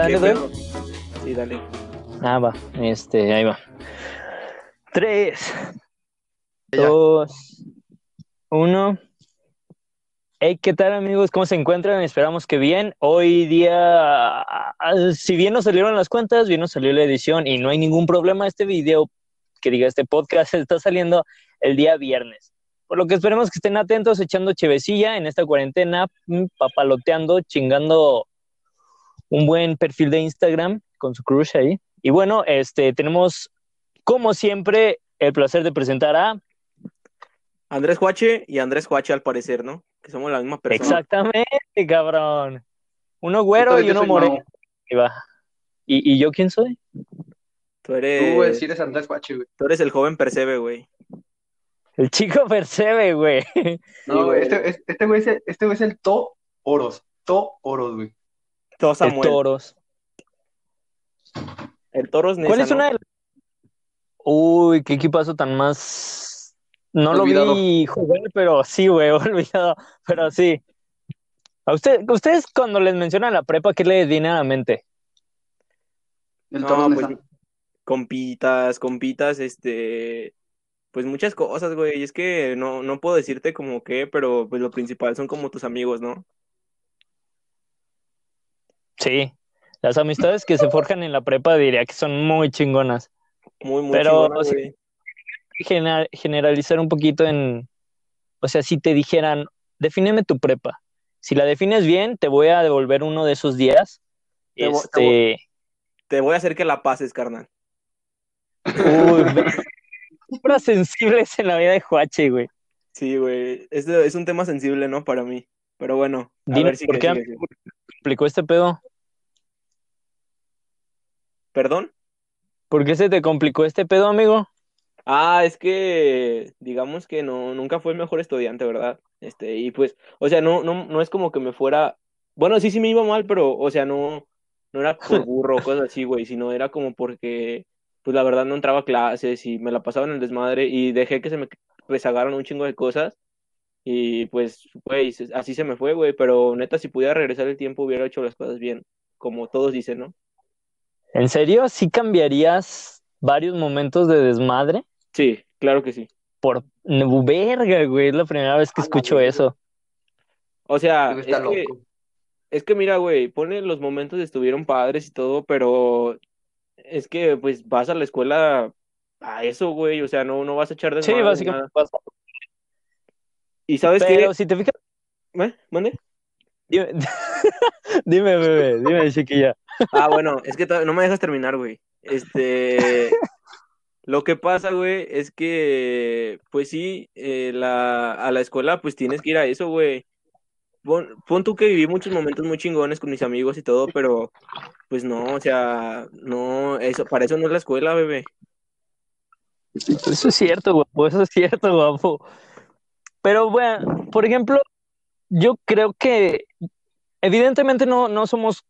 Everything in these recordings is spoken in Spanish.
¿Ya ¿Qué le doy? Sí, dale. Ah, va. Este, ahí va. Tres, Ya. dos, uno. Hey, ¿qué tal amigos? ¿Cómo se encuentran? Esperamos que bien. Hoy día, si bien nos salieron las cuentas, bien nos salió la edición y no hay ningún problema. Este video, que diga este podcast, está saliendo el día viernes. Por lo que esperemos que estén atentos, echando chevecilla en esta cuarentena, mm, papaloteando, chingando un buen perfil de Instagram con su crush ahí. Y bueno, este, tenemos, como siempre, el placer de presentar a... Andrés Huache y Andrés Huache al parecer, ¿no? Que somos la misma persona. Exactamente, cabrón. Uno güero y yo uno moreno. Ahí va. ¿Y, ¿Y yo quién soy? Tú eres, Tú, güey, si eres Andrés Guache, güey. tú eres el joven Percebe, güey. El chico percebe, güey. No, güey. güey, este, este, este güey es el, este güey es el To Oros. To Oros, güey. Todo El Samuel. toros. El Toros Nesa, ¿Cuál es ¿no? una de las- Uy, qué equipazo tan más... No Olvidado. lo vi jugar, pero sí, güey, olvidado. Pero sí. ¿A usted, ustedes cuando les mencionan la prepa, qué les viene a la mente? El No, Toros pues, compitas, compitas, este, pues muchas cosas, güey. Y es que no, no puedo decirte como qué, pero pues lo principal son como tus amigos, ¿no? Sí. Las amistades que se forjan en la prepa diría que son muy chingonas. Muy, muy Pero, chingona. Gener- generalizar un poquito en, o sea, si te dijeran, defíneme tu prepa. Si la defines bien, te voy a devolver uno de esos días. Te te Este, Te voy a hacer que la pases, carnal. uy, sensibles en la vida de Juache, güey. Sí, güey. Es, es un tema sensible, ¿no? Para mí. Pero bueno, a Dime, ver si ¿por qué explicó este pedo? ¿Perdón? ¿Por qué se te complicó este pedo, amigo? Ah, es que digamos que no, nunca fue el mejor estudiante, ¿verdad? Este, y pues, o sea, no, no, no es como que me fuera, bueno, sí, sí me iba mal, pero, o sea, no, no era por burro o cosas así, güey, sino era como porque, pues la verdad no entraba a clases y me la pasaba en el desmadre y dejé que se me rezagaron un chingo de cosas y pues, güey, así se me fue, güey, pero neta, si pudiera regresar el tiempo hubiera hecho las cosas bien, como todos dicen, ¿no? ¿En serio? ¿Sí cambiarías varios momentos de desmadre? Sí, claro que sí. Por verga, güey, es la primera vez que A la escucho verga. eso. O sea, es que... loco. Es que mira, güey, pone los momentos estuvieron padres y todo, pero es que pues vas a la escuela a eso, güey, o sea, no, no vas a echar Sí, desmadre ni básicamente. nada. pasa. Y sabes Pero qué, si te fijas, ¿Eh? ¿Mande? dime, dime, bebé, dime, chiquilla. Ah, bueno, es que no me dejas terminar, güey. Este, lo que pasa, güey, es que, pues sí, eh, la, a la escuela, pues tienes que ir a eso, güey. Pon, pon tú que viví muchos momentos muy chingones con mis amigos y todo, pero, pues no, o sea, no, eso, para eso no es la escuela, bebé. Eso es cierto, guapo, eso es cierto, guapo. Pero bueno, por ejemplo, yo creo que evidentemente no, no somos,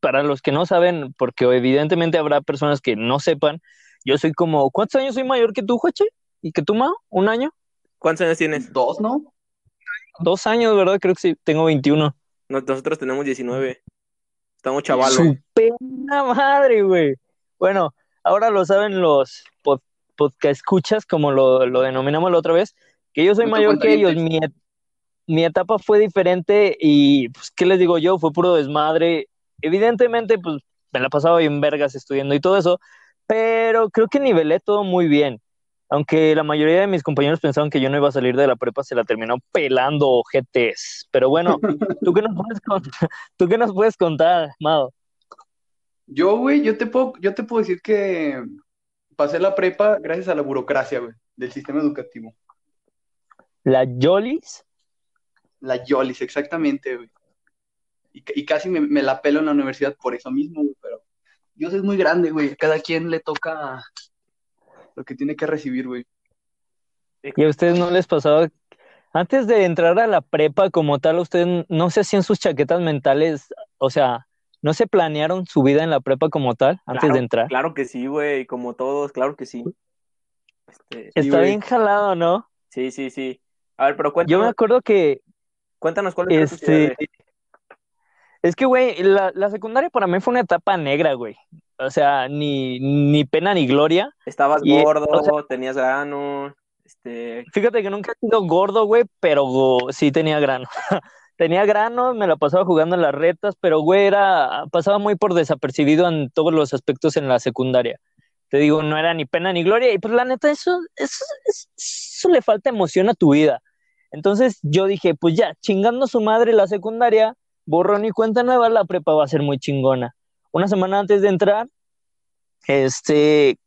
para los que no saben, porque evidentemente habrá personas que no sepan, yo soy como, ¿cuántos años soy mayor que tú, Joche? ¿Y que tú, Mao? ¿Un año? ¿Cuántos años tienes? Dos, ¿no? Dos años, ¿verdad? Creo que sí, tengo 21. No- Nosotros tenemos 19. Estamos chavalos. Su pena madre, güey. Bueno, ahora lo saben los pod, podcast escuchas, como lo, lo denominamos la otra vez, que yo soy mayor que ellos. Mi, mi etapa fue diferente y, pues, ¿qué les digo yo? Fue puro desmadre. Evidentemente, pues, me la pasaba bien vergas estudiando y todo eso, pero creo que nivelé todo muy bien. Aunque la mayoría de mis compañeros pensaban que yo no iba a salir de la prepa, se la terminó pelando ojetes. Pero bueno, ¿tú qué nos puedes contar? ¿Tú qué nos puedes contar, Mado? Yo, güey, yo te puedo, yo te puedo decir que pasé la prepa gracias a la burocracia, güey, del sistema educativo. ¿La Yolis? La Yolis, exactamente, güey. Y, y casi me, me la pelo en la universidad por eso mismo, güey, pero Dios es muy grande, güey. Cada quien le toca lo que tiene que recibir, güey. ¿Y a ustedes no les pasaba? Antes de entrar a la prepa como tal, ¿ustedes no se hacían sus chaquetas mentales? O sea, ¿no se planearon su vida en la prepa como tal antes Claro, de entrar? Claro que sí, güey, como todos, claro que sí. Este, Está bien jalado, ¿no? Sí, sí, sí. A ver, pero Yo me cuéntanos, acuerdo que cuéntanos cuál es este Es que, güey, la, la secundaria para mí fue una etapa negra, güey. O sea, ni, ni pena ni gloria. Estabas Y, gordo, o sea- tenías grano, este, Fíjate que nunca he sido gordo, güey, pero go- sí tenía grano. tenía grano, me la pasaba jugando en las retas, pero, güey, era, pasaba muy por desapercibido en todos los aspectos en la secundaria. Te digo, no era ni pena ni gloria, y pues la neta, eso, eso, eso, eso le falta emoción a tu vida. Entonces yo dije, pues ya, chingando su madre la secundaria, borrón y cuenta nueva, la prepa va a ser muy chingona. Una semana antes de entrar, este,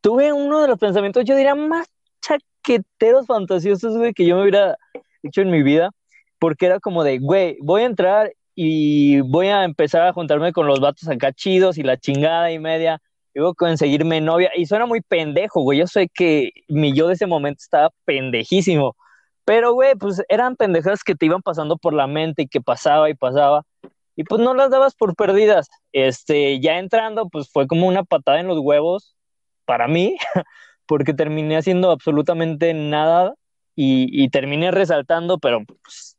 tuve uno de los pensamientos, yo diría, más chaqueteros fantasiosos, güey, que yo me hubiera hecho en mi vida, porque era como de, güey, voy a entrar y voy a empezar a juntarme con los vatos acá chidos y la chingada y media, y voy a conseguirme novia, y suena muy pendejo, güey, yo sé que mi yo de ese momento estaba pendejísimo, pero, güey, pues eran pendejas que te iban pasando por la mente y que pasaba y pasaba, y pues no las dabas por perdidas. Este, ya entrando, pues fue como una patada en los huevos para mí, porque terminé haciendo absolutamente nada y, y terminé resaltando, pero pues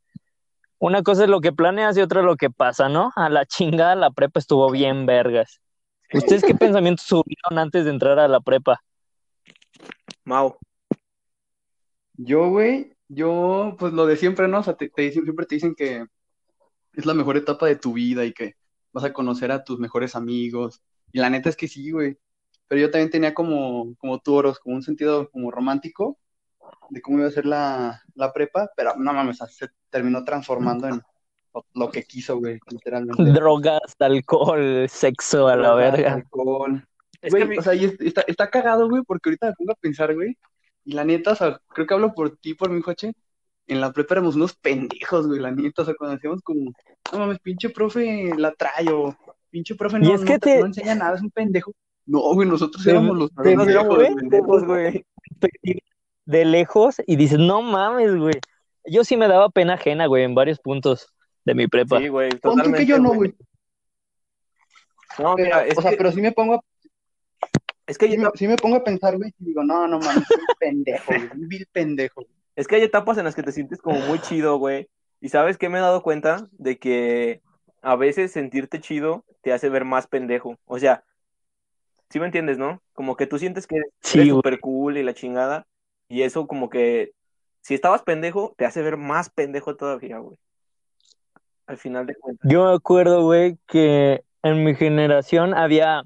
una cosa es lo que planeas y otra es lo que pasa, ¿no? A la chingada la prepa estuvo bien vergas. ¿Ustedes qué pensamientos tuvieron antes de entrar a la prepa? Mau. Yo, güey, yo, pues lo de siempre, ¿no? O sea, te, te dicen, siempre te dicen que es la mejor etapa de tu vida y que vas a conocer a tus mejores amigos. Y la neta es que sí, güey. Pero yo también tenía como, como tú, Oros, como un sentido como romántico de cómo iba a ser la, la prepa, pero no mames, se terminó transformando en lo, lo que quiso, güey, literalmente. Drogas, alcohol, sexo, a la Drogas, verga. alcohol. Es Güey, que o sea, y está, está cagado, güey, porque ahorita me pongo a pensar, güey, y la neta, o sea, creo que hablo por ti, por mi Joche, en la prepa éramos unos pendejos, güey, la neta, o sea, cuando decíamos como, no mames, pinche profe la trae, o pinche profe no, no que te- no enseña nada, es un pendejo. No, güey, nosotros éramos los te- pendejos, güey. pendejos, güey. de lejos y dices, no mames, güey. Yo sí me daba pena ajena, güey, en varios puntos de mi prepa. Sí, güey, Pon tú totalmente. que yo no, güey, No, pero, mira, es o sea, que, pero sí me pongo a, es que hay sí me, etapas, sí me pongo a pensar, güey, y digo, no, no mames, soy un pendejo, güey, un vil pendejo. es que hay etapas en las que te sientes como muy chido, güey. Y sabes que me he dado cuenta de que a veces sentirte chido te hace ver más pendejo. O sea, sí me entiendes, ¿no? Como que tú sientes que Sí, eres súper cool y la chingada. Y eso como que si estabas pendejo, te hace ver más pendejo todavía, güey. Al final de cuentas. Yo me acuerdo, güey, que en mi generación había,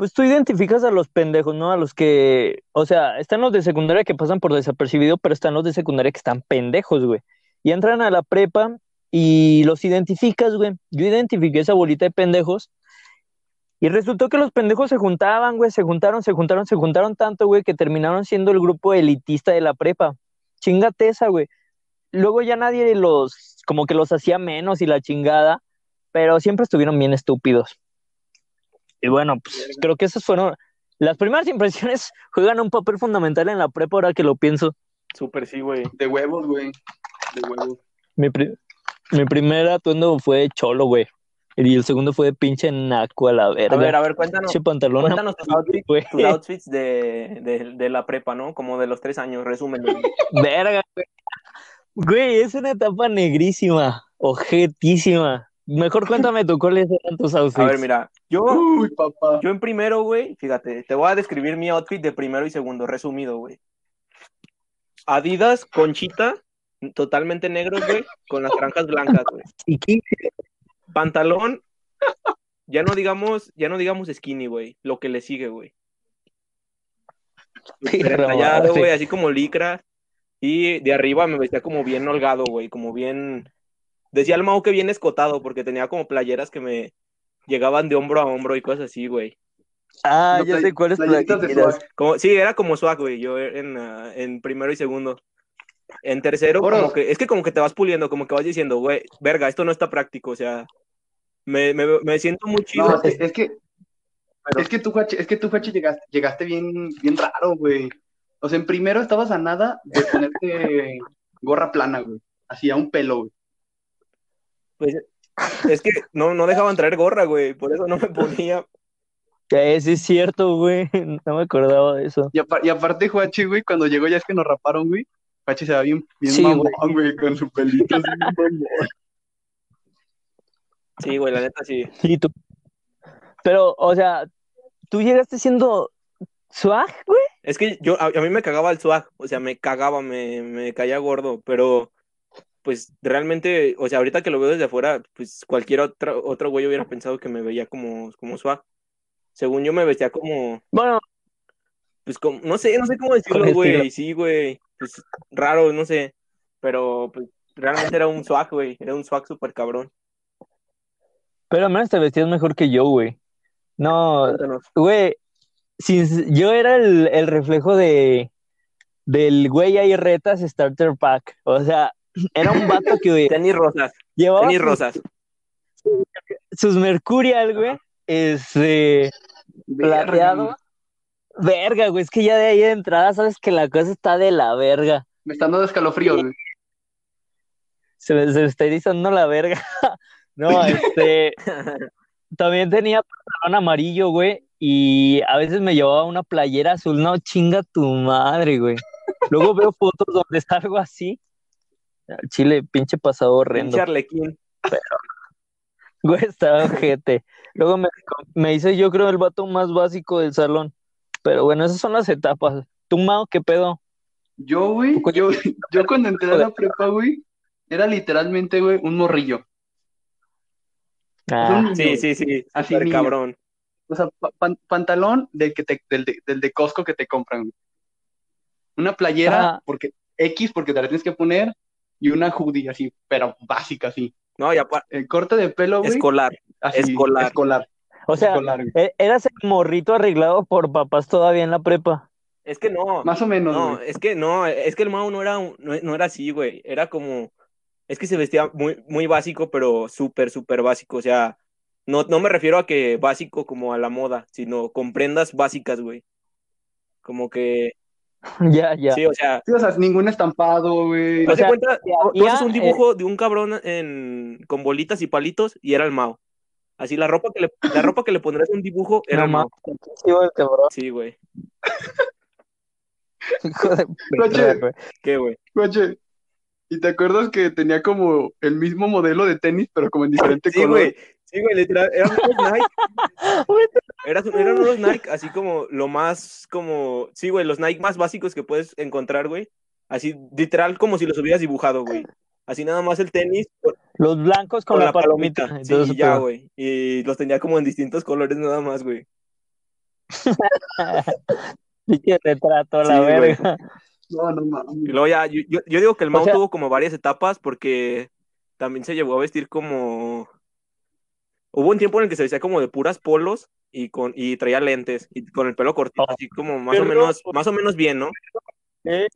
pues tú identificas a los pendejos, ¿no? A los que, o sea, están los de secundaria que pasan por desapercibido, pero están los de secundaria que están pendejos, güey. Y entran a la prepa y los identificas, güey. Yo identifiqué esa bolita de pendejos y resultó que los pendejos se juntaban, güey, se juntaron, se juntaron, se juntaron tanto, güey, que terminaron siendo el grupo elitista de la prepa. Chingate esa, güey. Luego ya nadie los, como que los hacía menos y la chingada, pero siempre estuvieron bien estúpidos. Y bueno, pues creo que esas fueron, las primeras impresiones juegan un papel fundamental en la prepa ahora que lo pienso. Súper sí, güey. De huevos, güey, de huevos. Mi, pri- mi primer atuendo fue de cholo, güey. Y el segundo fue de pinche naco a la verga. A ver, a ver, cuéntanos, pantalón cuéntanos tus outfits, güey. tus outfits de, de, de la prepa, ¿no? Como de los tres años, resumen. Verga, güey. Güey, es una etapa negrísima, ojetísima. Mejor cuéntame tú cuáles eran tus outfits. A ver, mira, yo, Uy, papá. yo en primero, güey, fíjate, te voy a describir mi outfit de primero y segundo, resumido, güey. Adidas, conchita, totalmente negros, güey, con las franjas blancas, güey. Pantalón, ya no digamos, ya no digamos skinny, güey, lo que le sigue, güey. Madre. güey, así como licra. Y de arriba me vestía como bien holgado, güey, como bien... Decía el Mau que bien escotado, porque tenía como playeras que me llegaban de hombro a hombro y cosas así, güey. Ah, No, ya sé cuáles playitas de playeras. Como, sí, era como swag, güey, yo en, ah, en primero y segundo. En tercero, Oro. como que, es que como que te vas puliendo, como que vas diciendo, güey, verga, esto no está práctico, o sea, me, me, me siento muy chido. No, es, es que, Pero- es que tú, Juachi, es que tú, Juachi, llegaste, llegaste bien, bien raro, güey. O sea, en primero estabas a nada de ponerte gorra plana, güey. Así a un pelo, güey. Pues, es que no, no dejaban traer gorra, güey, por eso no me ponía. Eh, sí es cierto, güey. No me acordaba de eso. Y, apar- y aparte, Juachi, güey, cuando llegó ya es que nos raparon, güey. Juachi se va bien, bien Sí, mamón, güey. güey, con su pelito así mamón. Sí, güey, la neta sí. Sí, tú. Pero, o sea, tú llegaste siendo swag, güey. Es que yo, a, a mí me cagaba el swag, o sea, me cagaba, me, me caía gordo, pero pues realmente, o sea, ahorita que lo veo desde afuera, pues cualquier otro, otro güey hubiera pensado que me veía como, como swag. Según yo me vestía como, Bueno, pues como, no sé, no sé cómo decirlo, güey, sí, güey, pues raro, no sé, pero pues realmente era un swag, güey, era un swag súper cabrón. pero al menos te vestías mejor que yo, güey. No, güey, sin- yo era el, el reflejo de del güey hay retas Starter Pack. O sea, era un vato que Tenis rosas, llevaba tenis rosas. sus Mercurial, güey, este, plateado. Verga, güey, es que ya de ahí de entrada sabes que la cosa está de la verga. Me están dando escalofríos, güey. Se me, se me está erizando la verga. No, este, también tenía pantalón amarillo, güey, y a veces me llevaba una playera azul. No, chinga tu madre, güey. Luego veo fotos donde está algo así. Al Chile, pinche pasado horrendo. Pinche Arlequín. Güey, estaba ojete. Luego me, me hice, yo creo, el vato más básico del salón. Pero bueno, esas son las etapas. ¿Tú, Mao, qué pedo? Yo, güey, yo, yo cuando entré a la prepa, güey, era literalmente, güey, un morrillo. Ah, un- Sí, sí, sí, Así niño. cabrón. O sea, pa- pan- pantalón del, que te, del, de, del de Costco que te compran, güey. Una playera, Ajá. porque X, porque te la tienes que poner, y una hoodie así, pero básica, así. No, y aparte, El corte de pelo, güey, escolar. así, escolar. escolar. o sea, escolar, e- eras el morrito arreglado por papás todavía en la prepa. Es que no, Más o menos, no, güey. es que no, es que el Mao no era, no, no era así, güey. Era como, es que se vestía muy, muy básico, pero súper, súper básico. O sea, no, no me refiero a que básico como a la moda, sino con prendas básicas, güey. Como que, ya, ya. sí, o sea, Sí, o sea, ningún estampado, güey. O sea, cuenta, tú- tú ya, haces un eh, dibujo de un cabrón en, con bolitas y palitos y era el Mao. Así la ropa que le, la ropa que le pondrías un dibujo era No el Mao. sí, güey. Sí. Hijo de Coche. perra, güey. ¿Qué, güey? Oye, ¿y te acuerdas que tenía como el mismo modelo de tenis, pero como en diferente Sí, color? güey. Sí, güey, literal. Eran unos Nike. Eran, eran unos Nike, así como lo más, como. Sí, güey, los Nike más básicos que puedes encontrar, güey. Así, literal, como si los hubieras dibujado, güey. Así nada más el tenis Los blancos con, con la, palomita. Sí, ya, güey. Y los tenía como en distintos colores nada más, güey. Pinche retrato, Sí, la güey. verga. No, no. Y luego ya, yo, yo, yo digo que el O Mao sea- tuvo como varias etapas porque también se llevó a vestir como. Hubo un tiempo en el que se vestía como de puras polos y con y traía lentes y con el pelo cortito, Oh. así como más o menos, más o menos bien, ¿no? Eh,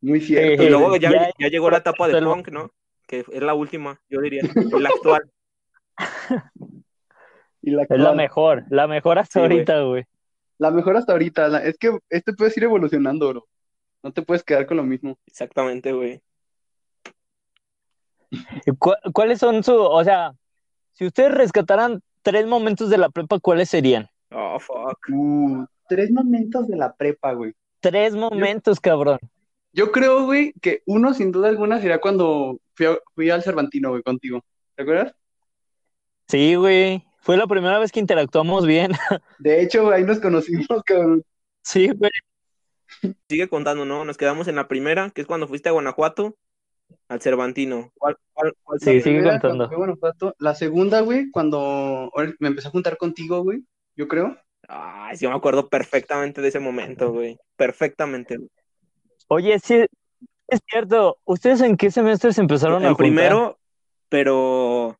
Muy cierto. Eh, Y luego ya, ya- ya llegó la etapa de punk, ¿no? Que es la última, yo diría, y la actual. Y la, es la actual. mejor, la mejor hasta Sí, ahorita, güey. La mejor hasta ahorita. la- es que este puedes ir evolucionando, bro. No te puedes quedar con lo mismo. Exactamente, güey. ¿Y cu- ¿Cuáles son su, o sea, si ustedes rescataran tres momentos de la prepa, ¿cuáles serían? Oh, fuck. Uh, tres momentos de la prepa, güey. Tres momentos, cabrón. Yo creo, güey, que uno sin duda alguna sería cuando fui, a- fui al Cervantino, güey, contigo. ¿Te acuerdas? Sí, güey. Fue la primera vez que interactuamos bien. De hecho, güey, ahí nos conocimos, cabrón. Sí, güey. Sigue contando, ¿no? Nos quedamos en la primera, que es cuando fuiste a Guanajuato, al Cervantino. ¿Cuál, cuál, cuál Sí, sigue? Contando. Guanajuato. La segunda, güey, cuando me empecé a juntar contigo, güey, yo creo. Ay, sí, me acuerdo perfectamente de ese momento, güey. Perfectamente. güey. Oye, sí, es cierto. ¿Ustedes en qué semestre se empezaron a juntar? primero, pero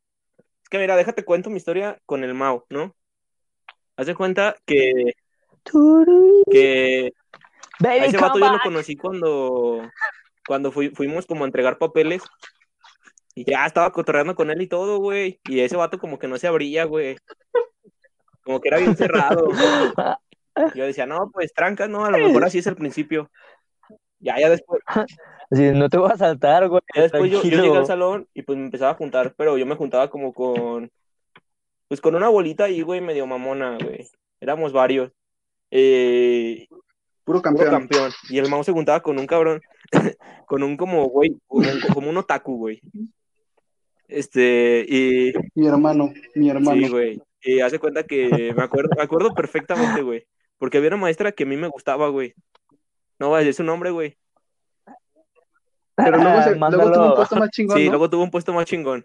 es que mira, déjate cuento mi historia con el Mau, ¿no? Haz de cuenta que, que a ese vato yo lo conocí cuando, cuando fui- fuimos como a entregar papeles y ya estaba cotorreando con él y todo, güey. Y ese vato como que no se abría, güey. Como que era bien cerrado. Yo decía, no, pues trancas, no, a lo mejor así es el principio. Ya, ya después, Sí, no te voy a saltar, güey. Ya después yo, llegué al salón y pues me empezaba a juntar, pero yo me juntaba como con, pues con una bolita ahí, güey, medio mamona, güey. Éramos varios. Eh, Puro puro campeón. Y el mouse se juntaba con un cabrón, con un como, güey, como, un- otaku, güey. Este, y Mi hermano, mi hermano. sí, güey. Y hace cuenta que me acuerdo, me acuerdo perfectamente, güey. Porque había una maestra que a mí me gustaba, güey. No voy a decir su nombre, güey. Pero luego, se, luego Mándalo. tuvo un puesto más chingón, Sí, ¿no? luego tuvo un puesto más chingón.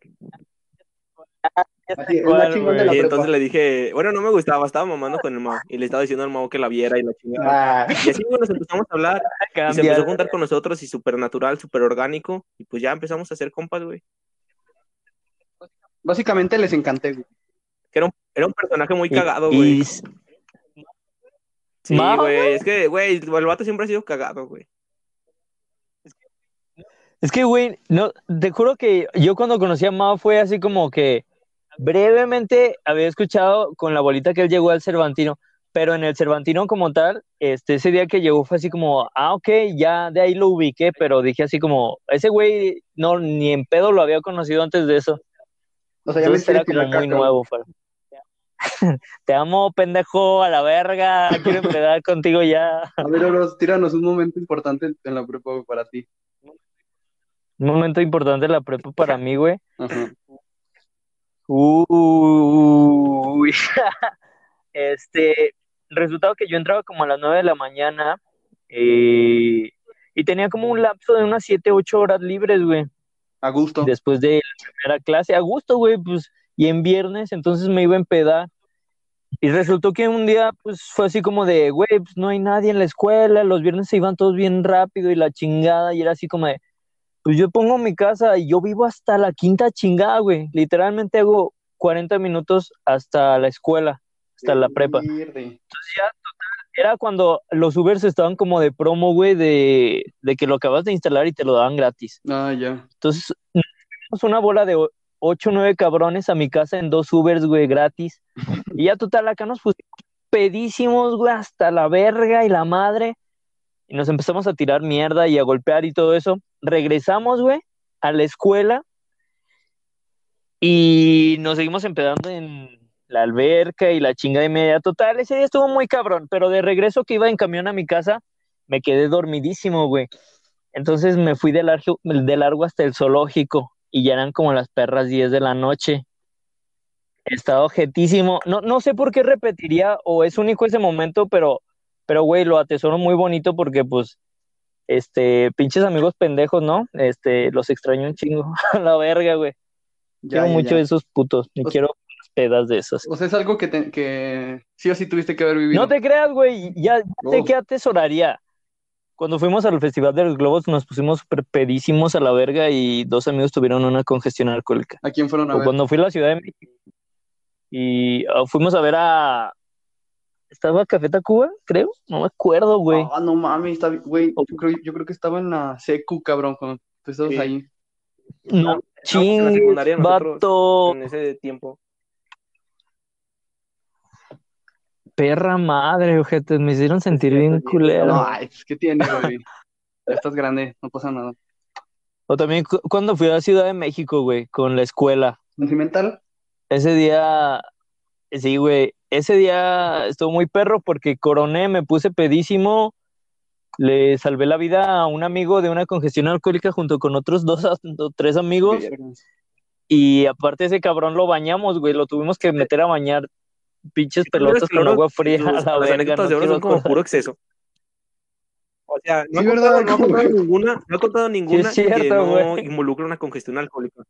Así, el ¿Cuál, más chingón de la Y prepa. entonces le dije, bueno, no me gustaba, estaba mamando con el Mao. Y le estaba diciendo al Mao que la viera y la chingada. Ah, Y así, güey, nos empezamos a hablar. Y se empezó a juntar con nosotros y súper natural, súper orgánico. Y pues ya empezamos a hacer compas, güey. básicamente les encanté, güey. Que era un, era un personaje muy cagado, y güey. Sí, Mao, güey. Es que, güey, el vato siempre ha sido cagado, güey. Es que, güey, no, te juro que yo cuando conocí a Mao fue así como que brevemente había escuchado con la bolita que él llegó al Cervantino, pero en el Cervantino como tal, este, ese día que llegó fue así como, ah, ok, ya de ahí lo ubiqué, pero dije así como, ese güey, no, ni en pedo lo había conocido antes de eso. O sea, ya me era como muy nuevo. Te amo, pendejo, a la verga, quiero empezar contigo ya. A ver, Oros, tíranos un momento importante en la prepa para ti. Un momento importante de la prepa para mí, güey. Ajá. Uy, este, resultado que yo entraba como a las 9 de la mañana eh, y tenía como un lapso de unas 7, 8 horas libres, güey, A gusto. después de la primera clase, a gusto, güey, pues, y en viernes, entonces me iba a empedar. Y resultó que un día, pues, fue así como de, güey, pues no hay nadie en la escuela, los viernes se iban todos bien rápido y la chingada, y era así como de, pues yo pongo mi casa y yo vivo hasta la quinta chingada, güey. Literalmente hago 40 minutos hasta la escuela, hasta la prepa. Mierda. Era cuando los Ubers estaban como de promo, güey, de, de que lo acabas de instalar y te lo daban gratis. Ah, ya. Entonces, una bola de 8 o 9 cabrones a mi casa en dos Ubers, güey, gratis. Y ya total, acá nos pusimos pedísimos, güey, hasta la verga y la madre. Y nos empezamos a tirar mierda y a golpear y todo eso. Regresamos, güey, a la escuela. Y nos seguimos empedando en la alberca y la chinga de media. Total, ese día estuvo muy cabrón. Pero de regreso que iba en camión a mi casa, me quedé dormidísimo, güey. Entonces me fui de largo, de largo hasta el zoológico y ya eran como las perras 10 de la noche. Estaba objetísimo. No, no sé por qué repetiría o es único ese momento, pero, pero güey, lo atesoro muy bonito porque pues, este, pinches amigos pendejos, ¿no? Este, los extraño un chingo. A la verga, güey. Ya, quiero ya, mucho ya. de esos putos. Me O quiero unas pedas de esas. O sea, es algo que, te- que sí o sí tuviste que haber vivido. No te creas, güey. Ya, sé Oh. que atesoraría. Cuando fuimos al Festival de los Globos nos pusimos súper pedísimos a la verga y dos amigos tuvieron una congestión alcohólica. ¿A quién fueron a O ver? cuando fui a la Ciudad de México y ah, fuimos a ver a... ¿Estaba Café Tacuba? Creo. No me acuerdo, güey. Ah, no mames, está, güey. Yo creo, yo creo que estaba en la secu, cabrón, cuando tú estabas Sí. ahí. No, nosotros. vato. En ese tiempo. Perra madre, ojetes. Me hicieron sentir bien sí. culero. No, ay, pues, ¿qué tiene, güey? Ya estás grande, no pasa nada. O también cu- cuando fui a la Ciudad de México, güey, con la escuela. ¿Sentimental? Ese día, sí, güey, ese día estuvo muy perro porque coroné, me puse pedísimo, le salvé la vida a un amigo de una congestión alcohólica junto con otros dos o tres amigos. Y aparte ese cabrón lo bañamos, güey, lo tuvimos que meter a bañar pinches pelotas con agua fría a la verga, no de oro son como puro exceso. O sea, no Sí, ha contado, ninguna, no ha contado ninguna que no involucre una congestión alcohólica.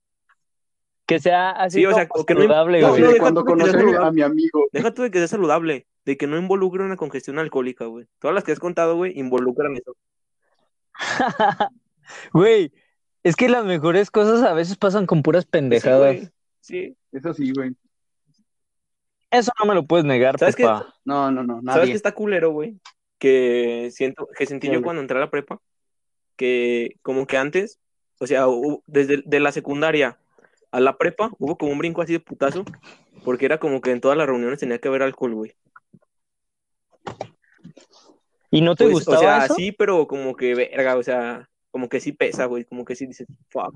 Que sea así Sí, o sea, como que no- saludable, no, güey. cuando conocí a mi- amigo. Deja tú de que sea saludable, de que no involucre una congestión alcohólica, güey. Todas las que has contado, güey, involucran eso. Güey, es que las mejores cosas a veces pasan con puras Sí, pendejadas. güey. Sí. Eso sí, güey. Eso no me lo puedes negar, papá. No, no, no, ¿Sabes qué está culero, güey? Que siento, que sentí ¿Qué, yo güey? cuando entré a la prepa, que como que antes, o sea, desde de la secundaria a la prepa, hubo como un brinco así de putazo, porque era como que en todas las reuniones tenía que haber alcohol, güey. ¿Y no te Pues, gustaba o sea, eso? sí, pero como que verga, o sea, como que sí pesa, güey, como que sí dices, fuck.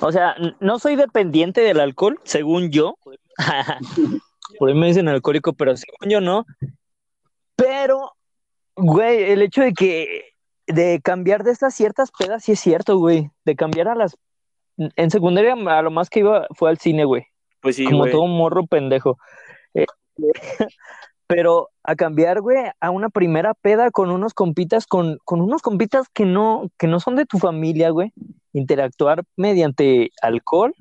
O sea, no soy dependiente del alcohol, según yo. Por ahí me dicen alcohólico, pero según yo no. Pero, güey, el hecho de que de cambiar de estas ciertas pedas sí es cierto, güey. De cambiar a las en secundaria a lo más que iba fue al cine, güey. Pues sí, como güey. todo morro pendejo. Eh, pero a cambiar, güey, a una primera peda con unos compitas, con, con unos compitas que no, que no son de tu familia, güey. Interactuar mediante alcohol,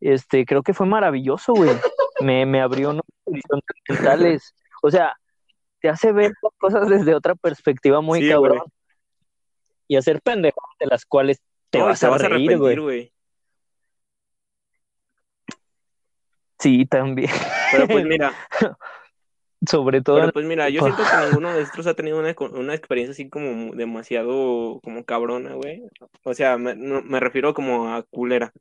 este, creo que fue maravilloso, güey. Me, me abrió unos horizontes mentales. O sea, te hace ver las cosas desde otra perspectiva muy Sí, cabrón. güey. Y hacer pendejadas de las cuales te vas a reír, güey. Sí, también. Pero pues mira, Sobre todo pero pues mira, yo siento que ninguno de nosotros ha tenido una, una experiencia así como demasiado como cabrona, güey. O sea, me, no- me refiero como a culera.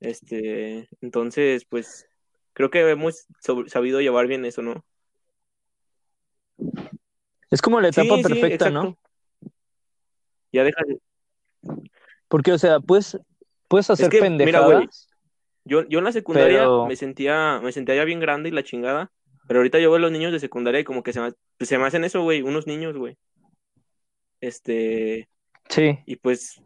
Este, entonces, pues, creo que hemos sabido llevar bien eso, ¿no? es como la etapa Sí, sí, perfecta, ¿no? Ya deja de- Porque, o sea, pues, puedes hacer que, mira, güey, pendejadas. Yo, yo en la secundaria Pero- me sentía, me sentía ya bien grande y la chingada, pero ahorita yo veo a los niños de secundaria y como que se me, pues, se me hacen eso, güey, unos niños, güey. Este, Sí, y pues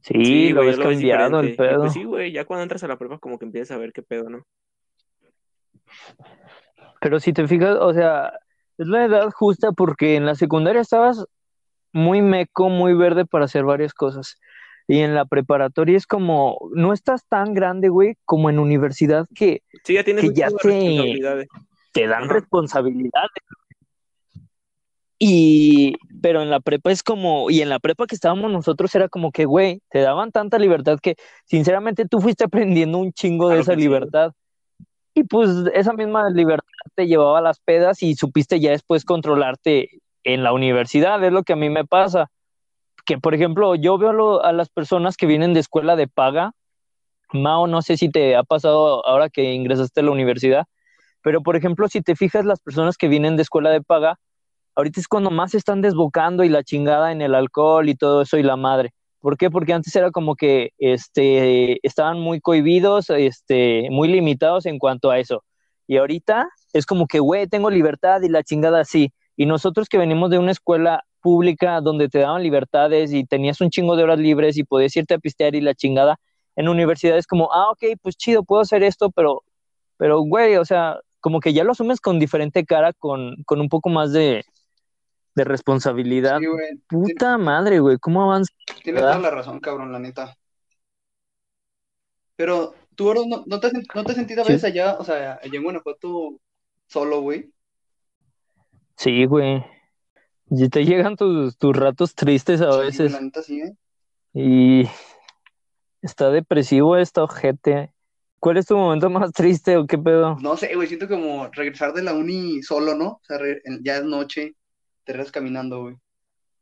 sí, sí, lo ves cambiado el. Y pedo. pues sí, güey, ya cuando entras a la prueba como que empiezas a ver qué pedo, ¿no? Pero si te fijas, o sea, es la edad justa porque en la secundaria estabas muy meco, muy verde para hacer varias cosas. Y en la preparatoria es como, no estás tan grande, güey, como en universidad que Sí, ya tienes Que ya te- te dan Ajá. responsabilidades. Y, pero en la prepa es como, y en la prepa que estábamos nosotros era como que, güey, te daban tanta libertad que, sinceramente, tú fuiste aprendiendo un chingo de esa sí. libertad. Y pues esa misma libertad te llevaba a las pedas y supiste ya después controlarte en la universidad, es lo que a mí me pasa. Que, por ejemplo, yo veo lo- a las personas que vienen de escuela de paga, Mao, no sé si te ha pasado ahora que ingresaste a la universidad, pero por ejemplo, si te fijas, las personas que vienen de escuela de paga, ahorita es cuando más se están desbocando y la chingada en el alcohol y todo eso y la madre. ¿Por qué? Porque antes era como que este, estaban muy cohibidos, este, muy limitados en cuanto a eso. Y ahorita es como que, güey, tengo libertad y la chingada así. Y nosotros que venimos de una escuela pública donde te daban libertades y tenías un chingo de horas libres y podías irte a pistear y la chingada, en universidades como, ah, ok, pues chido, puedo hacer esto, pero, pero, güey, o sea, como que ya lo asumes con diferente cara, con, con un poco más de, de responsabilidad. Sí, güey. Puta madre, güey, ¿cómo avanza? Tienes toda la razón, cabrón, la neta. Pero tú, Oro, ¿no, no te, has, no te has sentido a Sí. veces allá, o sea, allá en Guanajuato solo, güey? Sí, güey. Y te llegan tus, tus ratos tristes a Sí, veces la neta sí, ¿eh? y está depresivo esta ojete. ¿Cuál es tu momento más triste o qué pedo? No sé, güey, siento como regresar de la uni solo, ¿no? O sea, re- ya es noche, te regresas caminando, güey.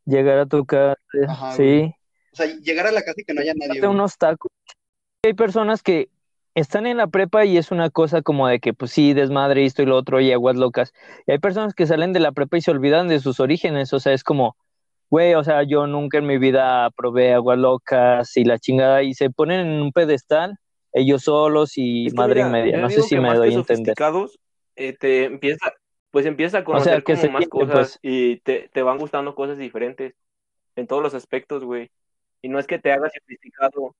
Llegar a tu casa, Ajá, sí. güey. O sea, llegar a la casa y que no haya nadie, güey. unos tacos. Hay personas que están en la prepa y es una cosa como de que, pues sí, desmadre esto y lo otro y aguas locas. Y hay personas que salen de la prepa y se olvidan de sus orígenes. O sea, es como, güey, o sea, yo nunca en mi vida probé aguas locas y la chingada y se ponen en un pedestal ellos solos y Es que madre mira, y media. No sé si me doy a entender. sofisticados, eh, te empieza, pues empieza a sea, conocer que como se más cosas pues. y te, te van gustando cosas diferentes en todos los aspectos, güey. Y no es que te hagas sofisticado,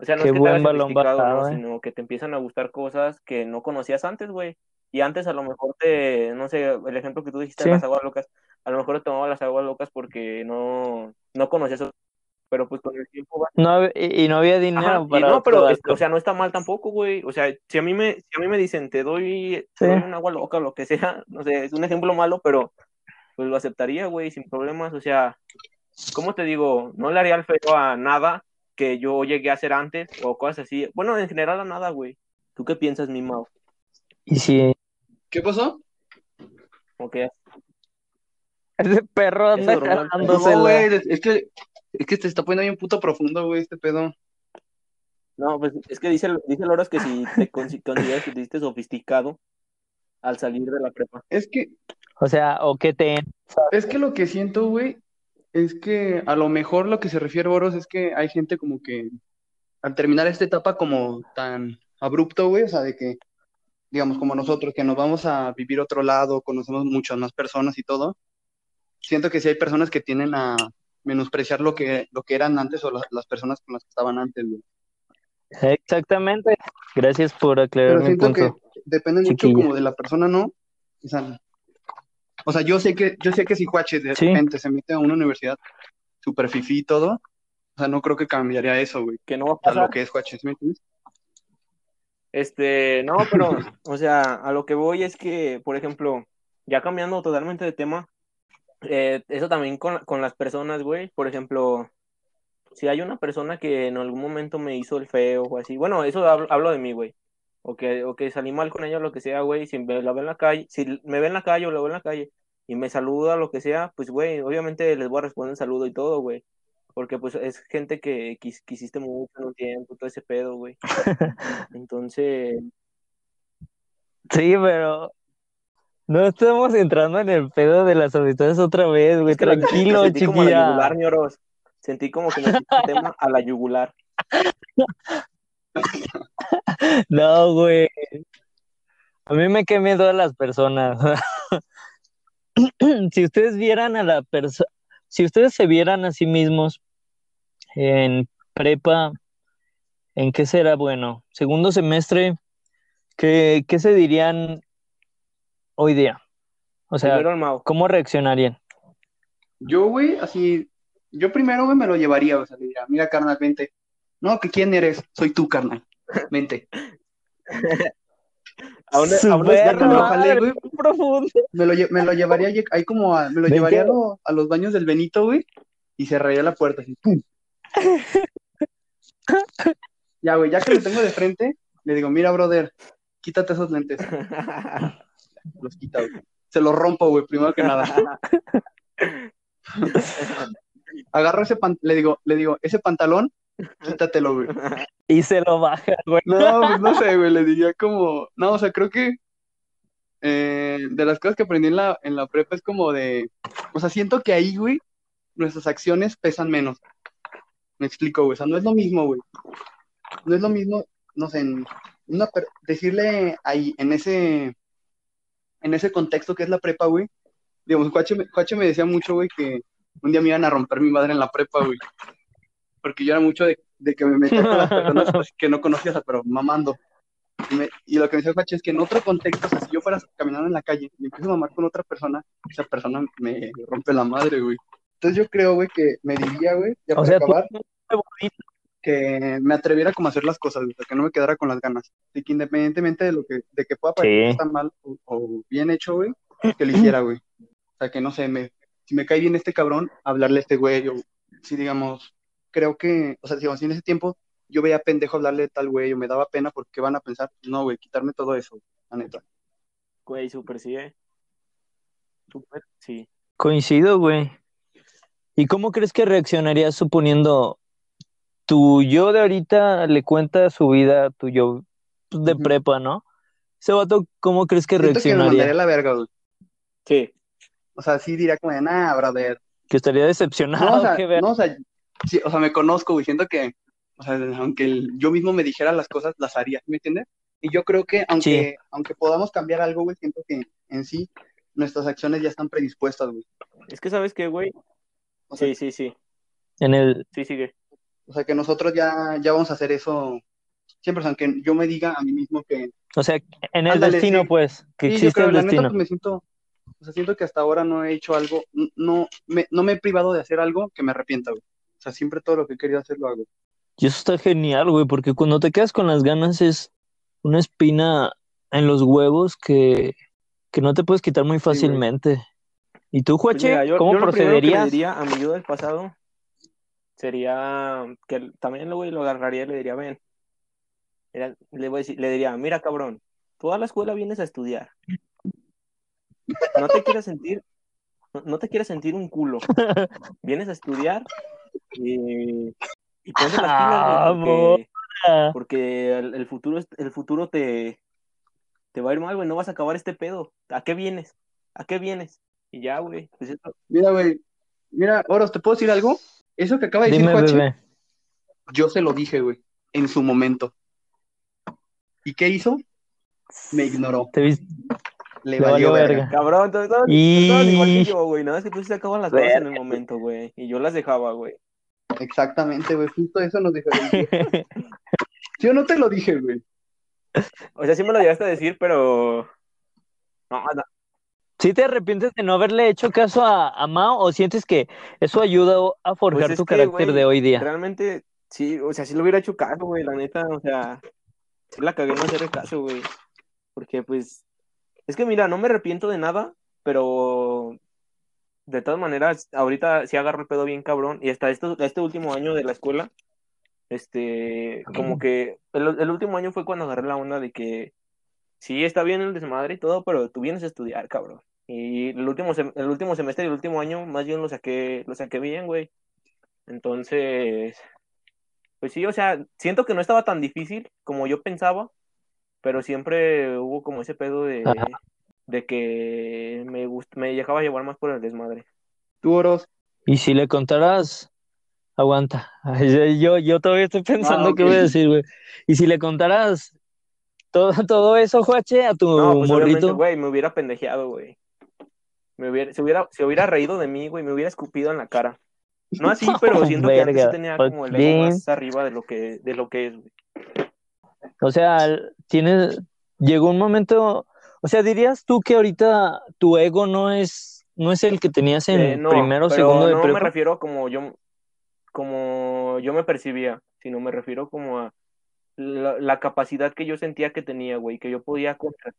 o sea, no Qué es que te buen hagas balón bajado, no, eh. sino que te empiezan a gustar cosas que no conocías antes, güey. Y antes a lo mejor te, no sé, el ejemplo que tú dijiste de Sí. las aguas locas, a lo mejor te tomaba las aguas locas porque no, no conocías, eso, pero pues con el tiempo vas No, y, y no había dinero Ajá, y para no, pero, este, o sea, no está mal tampoco, güey. O sea, si a mí me, si a mí me dicen, te doy, te Sí. doy un agua loca o lo que sea, no sé, es un ejemplo malo, pero pues lo aceptaría, güey, sin problemas. O sea, ¿cómo te digo? No le haría el feo a nada que yo llegué a hacer antes o cosas así. Bueno, en general a nada, güey. ¿Tú qué piensas, mi Mau? Y si ¿Qué pasó? Que ese perro anda. No, güey, es que, es que te está poniendo bien puto profundo, güey, este pedo. No, pues es que dice, dice Loras que si te consi- consideras que te hiciste sofisticado al salir de la prepa. Es que, O sea, o que te es que lo que siento, güey, es que a lo mejor lo que se refiere Boros es que hay gente como que al terminar esta etapa como tan abrupto, güey, o sea, de que, digamos, como nosotros, que nos vamos a vivir otro lado, conocemos muchas más personas y todo, siento que sí hay personas que tienen a, menospreciar lo que, lo que eran antes o la- las personas con las que estaban antes, güey. Exactamente. Gracias por aclarar Pero mi siento punto. que depende mucho como de la persona, ¿no? O sea, o sea, yo sé que, yo sé que si Juache de Sí. repente se mete a una universidad super fifí y todo, o sea, no creo que cambiaría eso, güey. Que no va a pasar. lo que es Juache, ¿sí me entiendes? Este, no, pero, o sea, a lo que voy es que, por ejemplo, ya cambiando totalmente de tema, eh, eso también con, con las personas, güey. Por ejemplo, si hay una persona que en algún momento me hizo el feo o así, bueno, eso hablo, hablo de mí, güey. O que, o que salí mal con ella lo que sea, güey. Si me la ve en la calle, si me ve en la calle o la veo en la calle y me saluda, lo que sea, pues, güey, obviamente les voy a responder el saludo y todo, güey. Porque, pues, es gente que quis- quisiste mucho en un tiempo, todo ese pedo, güey. Entonces, Sí, pero no estamos entrando en el pedo de las amistades otra vez, güey. Es que la- Tranquilo, sentí como a la yugular, ñoros. Sentí como que me el tema a la yugular. No, güey. A mí me quemé todas las personas. Si ustedes vieran a la persona, si ustedes se vieran a sí mismos en prepa, ¿en qué será bueno? Segundo semestre, ¿qué, qué se dirían hoy día? O sea. ¿cómo reaccionarían? Yo, güey, así, yo primero, güey, me lo llevaría, o sea, le diría, mira, carnal, vente. No, que quién eres, soy tú, carnal. Vente. ¿A dónde- a güey. qué profundo. Me lo, lle- me lo llevaría lle- ahí como a, me lo ¿De llevaría a, qué? lo- a los baños del Benito, güey, y cerraría la puerta así, ¡pum! Ya, güey, ya que lo tengo de frente, le digo, mira, brother, quítate esos lentes. Los quita, güey. Se los rompo, güey, primero que nada. Agarro ese pan, le digo, le digo, ese pantalón, quítatelo, güey. Y se lo baja, güey. No, pues no sé, güey, le diría como, no, o sea, creo que eh, de las cosas que aprendí en la, en la prepa es como de, o sea, siento que ahí, güey, nuestras acciones pesan menos. Me explico, güey, o sea, no es lo mismo, güey. No es lo mismo, no sé, en una per- decirle ahí, en ese, en ese contexto que es la prepa, güey, digamos, Juache me decía mucho, güey, que un día me iban a romper mi madre en la prepa, güey. Porque yo era mucho de, de que me metía con las personas pues, que no conocía, o sea, pero mamando. Y, me- y lo que me decía Juache es que en otro contexto, o sea, si yo fuera caminando en la calle y empiezo a mamar con otra persona, esa persona me rompe la madre, güey. Entonces yo creo, güey, que me diría, güey, ya O para sea, acabar, que me atreviera como a hacer las cosas, güey, que no me quedara con las ganas. De que independientemente de lo que, de que pueda parecer Sí. está mal o, o bien hecho, güey, que lo hiciera, güey. O sea, que no sé, me, si me cae bien este cabrón, hablarle a este güey, o si digamos, creo que, o sea, digamos, si en ese tiempo yo veía pendejo hablarle de tal güey, o me daba pena porque van a pensar, no, güey, quitarme todo eso, la neta. Güey, súper sí, eh. Súper, sí. Coincido, güey. ¿Y cómo crees que reaccionarías suponiendo tu yo de ahorita le cuenta su vida a tu yo de prepa, ¿no? Ese vato, ¿cómo crees que Siento que me mandaría a reaccionaría? la verga, güey. Sí. O sea, sí diría como de, nah, brother, ¿Que estaría decepcionado? No, o sea, ¿Qué ver- no, o sea, sí, o sea, me conozco, güey, siento que, o sea, aunque el- yo mismo me dijera las cosas, las haría, ¿me entiendes? Y yo creo que aunque, aunque podamos cambiar algo, güey, siento que en sí nuestras acciones ya están predispuestas, güey. Es que, ¿sabes qué, güey? O sea, Sí, sí, sí. En el... Sí, sigue. o sea, que nosotros ya, ya vamos a hacer eso siempre, o sea, que yo me diga a mí mismo que, O sea, en el Ándale, destino, sí. pues, que sí, yo existe creo, el la neta, destino. pues me siento, o sea, siento que hasta ahora no he hecho algo, no me, no me he privado de hacer algo que me arrepienta, güey. O sea, siempre todo lo que he querido hacer lo hago. Y eso está genial, güey, porque cuando te quedas con las ganas es una espina en los huevos que, que no te puedes quitar muy Sí, fácilmente. ¿Y tú, Pues Juache, mira, yo, cómo yo lo primero que le procederías? diría a mi yo del pasado sería que también lo, güey, lo agarraría y le diría, ven. Era- le, voy a decir, le diría, mira, cabrón, tú a la escuela vienes a estudiar. No te quieres sentir, no, no te quieres sentir un culo. Vienes a estudiar y, y ponte las pilas, güey, porque, Ah, porque el, el futuro, el futuro te, te va a ir mal, güey, no vas a acabar este pedo. ¿A qué vienes? ¿A qué vienes? Y ya, güey, pues Mira, güey, mira, Oros, ¿te puedo decir algo? Eso que acaba de decir Dime, bebé. yo se lo dije, güey, en su momento. ¿Y qué hizo? Me ignoró. ¿Te vis- Le, Le valió valió verga. verga. Cabrón, todos, todos- Y- igual que yo, güey. Nada más que tú sí sacabas las cosas en el Verga. momento, güey. Y yo las dejaba, güey. Exactamente, güey. Justo eso nos diferencia. Yo no te lo dije, güey. O sea, sí me lo llegaste a decir, pero. No, no. ¿Sí te arrepientes de no haberle hecho caso a, a Mao o sientes que eso ayuda a forjar Pues es tu que, carácter de hoy día? Realmente, sí, o sea, sí lo hubiera hecho caso, güey, la neta, o sea, sí la cagué en no hacerle caso, güey. Porque, pues, es que mira, no me arrepiento de nada, pero de todas maneras, ahorita sí agarro el pedo bien cabrón. Y hasta este, este último año de la escuela, este, como que el, el último año fue cuando agarré la onda de que sí está bien el desmadre y todo, pero tú vienes a estudiar, cabrón. Y el último, sem- el último semestre y el último año, más bien lo saqué, lo saqué bien, güey. Entonces, pues sí, o sea, siento que no estaba tan difícil como yo pensaba, pero siempre hubo como ese pedo de, Ajá. De que me gust- me dejaba llevar más por el desmadre. Tú, Oros. Y si le contaras, aguanta. Ay, Yo, yo todavía estoy pensando Ah, qué voy a decir, güey. Y si le contaras todo, todo eso, Juache, a tu No, pues morrito. güey, me hubiera pendejeado, güey. Me hubiera, se hubiera, se hubiera reído de mí, güey, me hubiera escupido en la cara. No así, pero siento que antes sí tenía pues como el ego más arriba de lo que, de lo que es, güey. O sea, tienes, llegó un momento, o sea, dirías tú que ahorita tu ego no es, no es el que tenías en Eh, no, primero o segundo de no me prepa. refiero como yo, como yo me percibía, sino me refiero como a la, la capacidad que yo sentía que tenía, güey, que yo podía contra,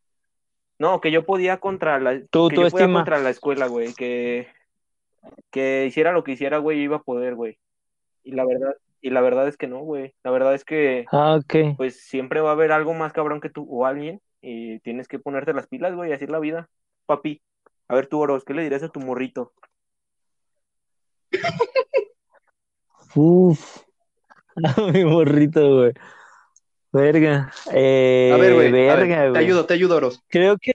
no, que yo podía contra la, Tu que yo podía contra la escuela, güey, que, que hiciera lo que hiciera, güey, iba a poder, güey. Y la verdad, y la verdad es que no, güey. La verdad es que, Ah, ok. pues, siempre va a haber algo más cabrón que tú o alguien, y tienes que ponerte las pilas, güey, y así es la vida, papi. A ver, tú, Oros, ¿qué le dirías a tu morrito? Uf. Mi morrito, güey. Verga. Eh, A ver, güey. a ver, verga, te güey. ayudo, te ayudo, Oros. Creo que,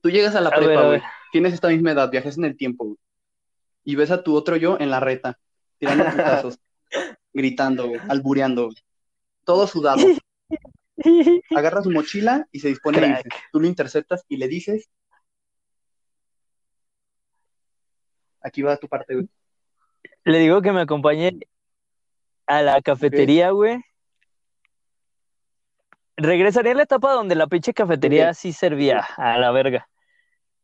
Tú llegas a la A ver, prepa, a güey. ver. Tienes esta misma edad, viajas en el tiempo, güey. Y ves a tu otro yo en la reta, tirando putazos, gritando, güey, albureando, güey. Todo sudado. Agarra su mochila y se dispone a Crack. irse. Tú lo interceptas y le dices. Aquí va tu parte, güey. le digo que me acompañe a la cafetería, güey. Regresaría a la etapa donde la pinche cafetería sí servía a la verga.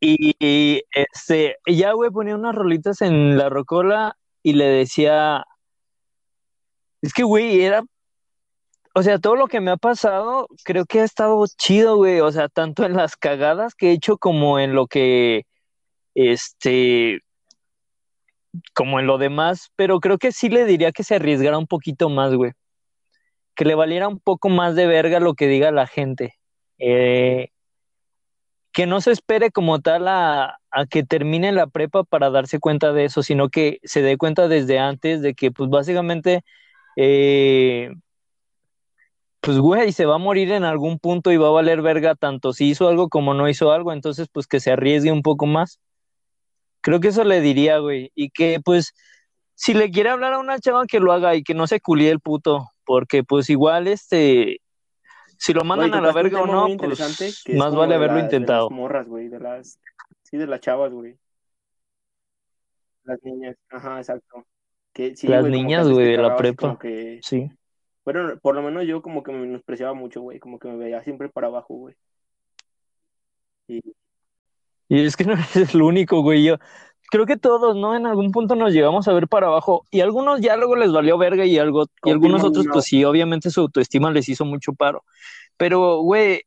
Y, y, este, ya, güey, ponía unas rolitas en la rocola y le decía, es que, güey, era, o sea, todo lo que me ha pasado, creo que ha estado chido, güey, o sea, tanto en las cagadas que he hecho como en lo que, este, como en lo demás, pero creo que sí le diría que se arriesgara un poquito más, güey. Que le valiera un poco más de verga lo que diga la gente. Eh, que no se espere como tal a, a que termine la prepa para darse cuenta de eso, sino que se dé cuenta desde antes de que, pues básicamente, eh, pues güey, se va a morir en algún punto y va a valer verga tanto si hizo algo como no hizo algo, entonces pues que se arriesgue un poco más. Creo que eso le diría, güey. Y que, pues, si le quiere hablar a una chava, que lo haga y que no se culie el puto. Porque, pues, igual, este, si lo mandan Güey, a la verga o no, pues, más vale haberlo las- de intentado. las morras, güey, de las, sí, de las chavas, güey. Las niñas, ajá, exacto. Que sí, Las güey, niñas, güey, de la prepa. Que, Sí. Bueno, por lo menos yo como que me menospreciaba mucho, güey, como que me veía siempre para abajo, güey. Y, Y es que no eres el único, güey. Yo creo que todos, ¿no? En algún punto nos llegamos a ver para abajo. Y algunos ya luego les valió verga y algo, y algunos otros, no. pues sí, obviamente su autoestima les hizo mucho paro. Pero, güey,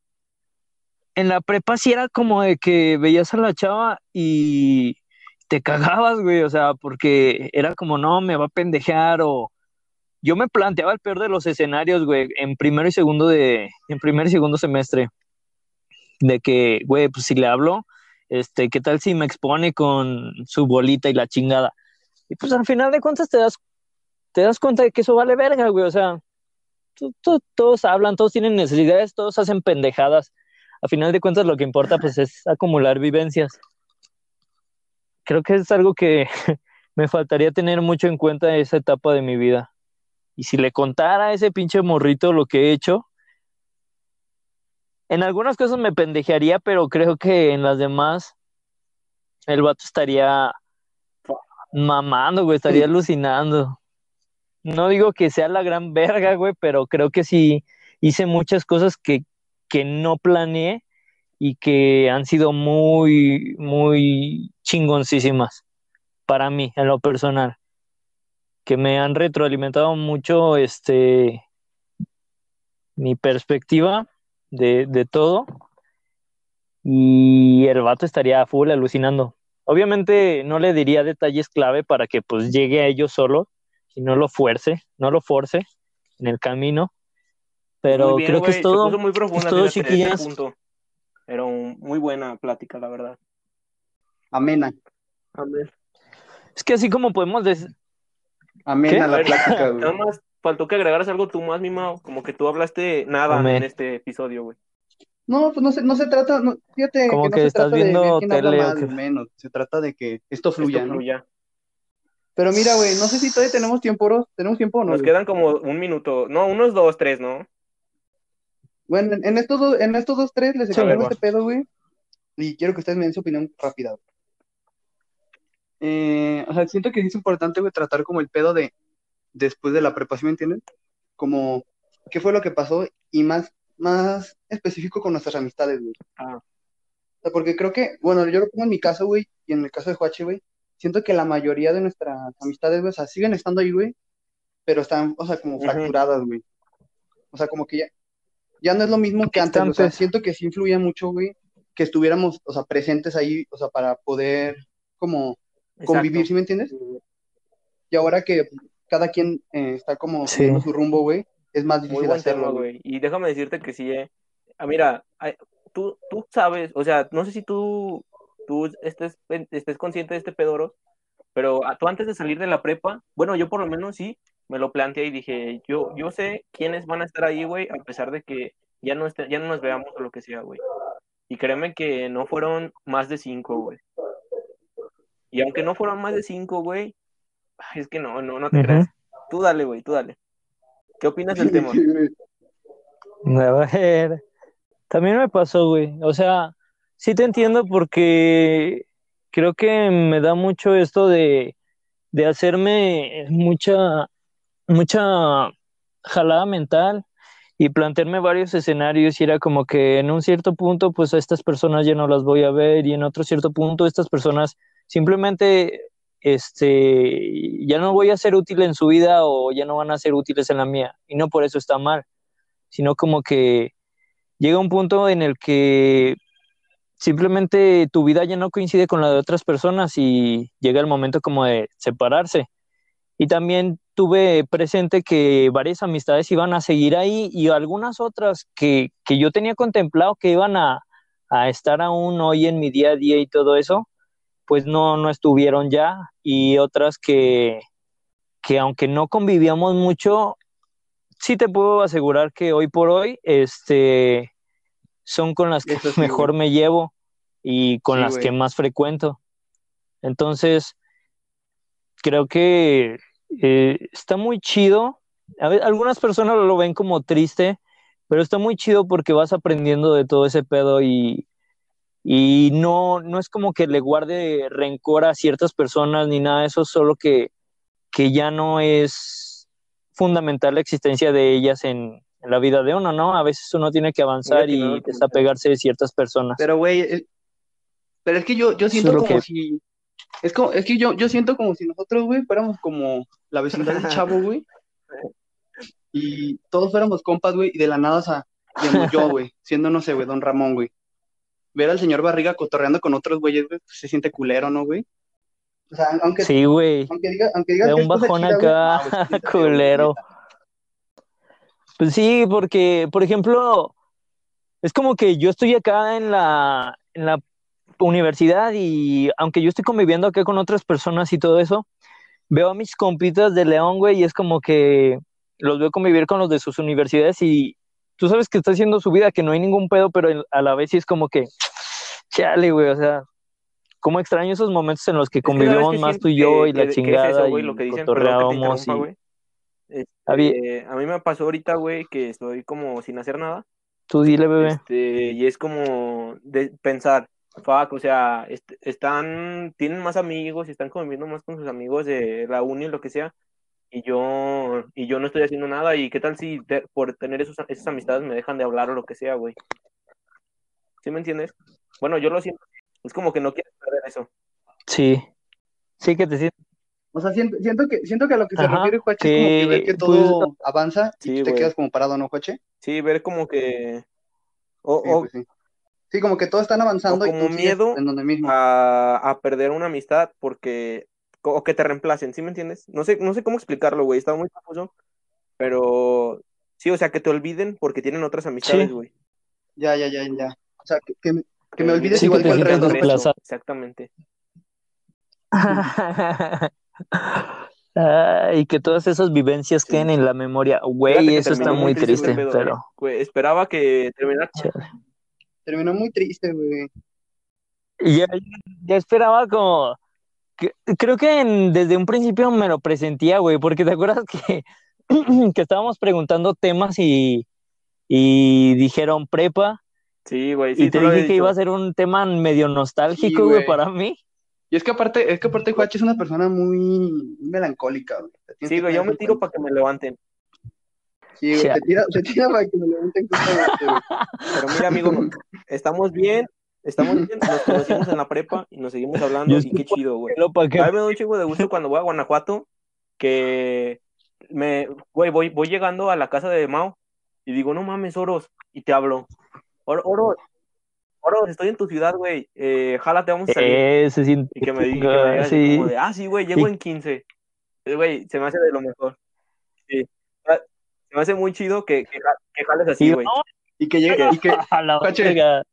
en la prepa sí era como de que veías a la chava y te cagabas, güey. O sea, porque era como, no, me va a pendejear o. Yo me planteaba el peor de los escenarios, güey, en primero y segundo de, en primer y segundo semestre. De que, güey, pues si le hablo, este, ¿qué tal si me expone con su bolita y la chingada? Y pues al final de cuentas te das, te das cuenta de que eso vale verga, güey. O sea, to- to- todos hablan, todos tienen necesidades, todos hacen pendejadas. A final de cuentas lo que importa pues es acumular vivencias. Creo que es algo que me faltaría tener mucho en cuenta en esa etapa de mi vida. Y si le contara a ese pinche morrito lo que he hecho, en algunas cosas me pendejearía, pero creo que en las demás el vato estaría mamando, güey, estaría alucinando. No digo que sea la gran verga, güey, pero creo que sí hice muchas cosas que, que no planeé y que han sido muy, muy chingoncísimas para mí, en lo personal. Que me han retroalimentado mucho este mi perspectiva de, de todo. Y el vato estaría full alucinando. Obviamente no le diría detalles clave para que pues llegue a ellos solo y no lo fuerce, no lo force en el camino. Pero bien, creo que es todo. Muy profunda es todo, chiquillas. punto. Era un- muy buena plática, la verdad. Amena. Es que así como podemos Amena ¿Qué? la plática, güey. Nada más faltó que agregaras algo tú más, mi Mao. Como que tú hablaste nada Amén. en este episodio, güey. No, pues no se, no se trata, no, fíjate Como que no que se estás trata de viendo habla tele más qué. o menos, se trata de que esto fluya, Esto ¿no? Pero mira, güey, no sé si todavía tenemos tiempo, bro. ¿Tenemos tiempo o no? Nos güey? quedan como un minuto. No, unos dos, tres, ¿no? Bueno, en, estos dos, en estos dos, tres les va. este pedo, güey. Y quiero que ustedes me den su opinión rápida. güey. Eh, o sea, siento que es importante, güey, tratar como el pedo de después de la prepa, ¿sí me entienden? Como, ¿qué fue lo que pasó? Y más, más específico con nuestras amistades, güey. Ah. O sea, porque creo que, bueno, yo lo pongo en mi caso, güey, y en el caso de Juache, güey, siento que la mayoría de nuestras amistades, güey, o sea, siguen estando ahí, güey, pero están, o sea, como fracturadas, güey. O sea, como que ya, ya no es lo mismo que antes, Están o sea, siento que sí influía mucho, güey, que estuviéramos, o sea, presentes ahí, o sea, para poder, como, convivir. ¿sí me entiendes? Y ahora que cada quien eh, está como Sí. su rumbo, güey, es más difícil hacerlo, güey. Y déjame decirte que sí, eh. Ah, mira, tú, tú sabes, o sea, no sé si tú, tú estés, estés consciente de este pedoro, pero tú antes de salir de la prepa, bueno, yo por lo menos sí, me lo planteé y dije, yo, yo sé quiénes van a estar ahí, güey, a pesar de que ya no, esté- ya no nos veamos o lo que sea, güey. Y créeme que no fueron más de cinco, güey. Y aunque no fueron más de cinco, güey, es que no, no, no te Ujú. creas. Tú dale, güey, tú dale. ¿Qué opinas del tema? A ver, también me pasó, güey. O sea, sí te entiendo porque creo que me da mucho esto de, de hacerme mucha, mucha jalada mental y plantearme varios escenarios y era como que en un cierto punto, pues a estas personas ya no las voy a ver y en otro cierto punto estas personas simplemente, este, ya no voy a ser útil en su vida o ya no van a ser útiles en la mía y no por eso está mal sino como que llega un punto en el que simplemente tu vida ya no coincide con la de otras personas y llega el momento como de separarse. Y también tuve presente que varias amistades iban a seguir ahí y algunas otras que, que yo tenía contemplado que iban a, a estar aún hoy en mi día a día y todo eso, pues no, no estuvieron ya. Y otras que, que aunque no convivíamos mucho, sí te puedo asegurar que hoy por hoy, este, son con las que sí, mejor güey. me llevo y con Sí, las güey. que más frecuento. Entonces, creo que eh, está muy chido. A algunas personas lo ven como triste, pero está muy chido porque vas aprendiendo de todo ese pedo y, y no, no es como que le guarde rencor a ciertas personas ni nada de eso, solo que, que ya no es fundamental la existencia de ellas en, en la vida de uno, ¿no? A veces uno tiene que avanzar y desapegarse de ciertas personas. Pero, güey, el- pero es que yo, yo siento como que- si, es como, es que yo, yo siento como si nosotros, güey, fuéramos como la vecindad del chavo, güey, y todos fuéramos compas, güey, y de la nada, o sea, digamos yo, güey, siendo, no sé, güey, don Ramón, güey, ver al señor Barriga cotorreando con otros güeyes, güey, pues se siente culero, ¿no, güey? O sea, aunque, Sí, güey. aunque diga, aunque digas De que un bajón chida, acá, no, güey, siente feo, güey, culero. Pues sí, porque, por ejemplo, es como que yo estoy acá en la, en la universidad y aunque yo estoy conviviendo acá con otras personas y todo eso, veo a mis compitas de León, güey, y es como que los veo convivir con los de sus universidades y tú sabes que está haciendo su vida, que no hay ningún pedo, pero a la vez sí es como que, chale, güey, o sea, cómo extraño esos momentos en los que Es que, ¿sabes convivimos más tú y yo que- y la que- que es chingada eso, güey, y lo que dicen, cotorreábamos y... Este, Había- a mí me pasó ahorita, güey, que estoy como sin hacer nada. Tú dile, bebé. Este, y es como de pensar, fuck, o sea, est- están, tienen más amigos y están conviviendo más con sus amigos de la uni lo que sea, y yo, y yo no estoy haciendo nada, y qué tal si por tener esos, esas amistades me dejan de hablar o lo que sea, güey. ¿Sí me entiendes? Bueno, yo lo siento, es como que no quiero perder eso. Sí. Sí que te sientes. O sea, siento, siento que, siento que a lo que se Ajá, refiere Juache es como que ver que pues, todo avanza y Sí, tú te quedas como parado, ¿no, Juache? Sí, ver como que, o, Sí, o pues sí. Sí, como que todos están avanzando O y como tú sigues miedo en donde mismo. a, a perder una amistad porque, o que te reemplacen, ¿sí me entiendes? No sé, no sé cómo explicarlo, güey, estaba muy confuso, pero sí, o sea, que te olviden porque tienen otras amistades, Sí. güey. Ya, ya, ya, ya. O sea, que, que me, que me olvides Sí, que igual te que el resto. Desplazado. Exactamente. y que todas esas vivencias Sí. queden en la memoria. Güey, que eso está muy triste, pero. eh. Güey, esperaba que terminara. chale. Terminó muy triste, güey. Y ya, ya esperaba como. que- creo que en- desde un principio me lo presentía, güey, porque te acuerdas que, que estábamos preguntando temas y, y dijeron prepa, Sí, güey, sí, y te dije que iba a ser un tema medio Sí, nostálgico, güey, güey. para mí. Y es que aparte, es que aparte Juache es una persona muy, melancólica, güey. Te tienes Sí, güey, yo me tiro cuenta. para que me levanten. Sí, güey, tira, se tira para que me levanten. Pero mira, amigo, estamos bien, estamos bien, nos conocimos en la prepa y nos seguimos hablando Yo y qué chido, güey. Que A mí me da un chingo de gusto cuando voy a Guanajuato que me, güey, voy, voy llegando a la casa de Mao y digo, no mames, Oros, y te hablo. Or- Oros, Oros, estoy en tu ciudad, güey, eh, jálate, vamos a salir. eh, se siente Y que me, diga sí. como de, ah, sí, güey, llego Y- en 15. Eh, Güey, se me hace de lo mejor. Sí. Ah, Se me hace muy chido que, que, que jales así, Y güey. Y que llegue, y que, a la verga.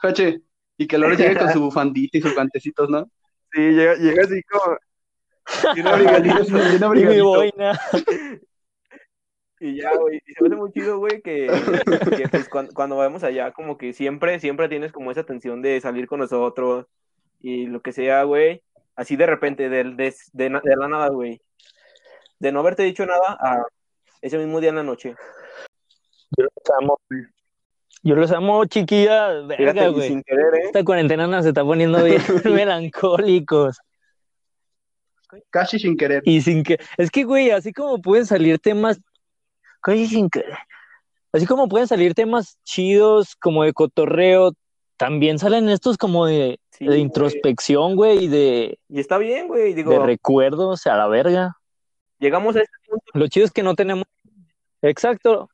Juache, y que Loro llegue con su bufandita y sus guantecitos, ¿no? Sí, llega, llega así como... y una brigadita. bien Y mi boina. Y ya, güey, y se me hace muy chido, güey, que, que, pues cuando, cuando vamos allá, como que siempre, siempre tienes como esa tensión de salir con nosotros y lo que sea, güey, así de repente, de, de, de, la nada, güey, de no haberte dicho nada a ese mismo día en la noche. Yo los amo. Yo los amo, chiquillas. Fíjate, Verga, y güey. sin querer, ¿eh? Esta cuarentena nos está poniendo bien melancólicos. Casi sin querer. Y sin que. Es que, güey, así como pueden salir temas. Así como pueden salir temas chidos, como de cotorreo, también salen estos como de, Sí, de introspección, güey, y de, Y está bien, güey, digo, de recuerdos a la verga. llegamos a este punto, Lo chido es que no tenemos. Exacto.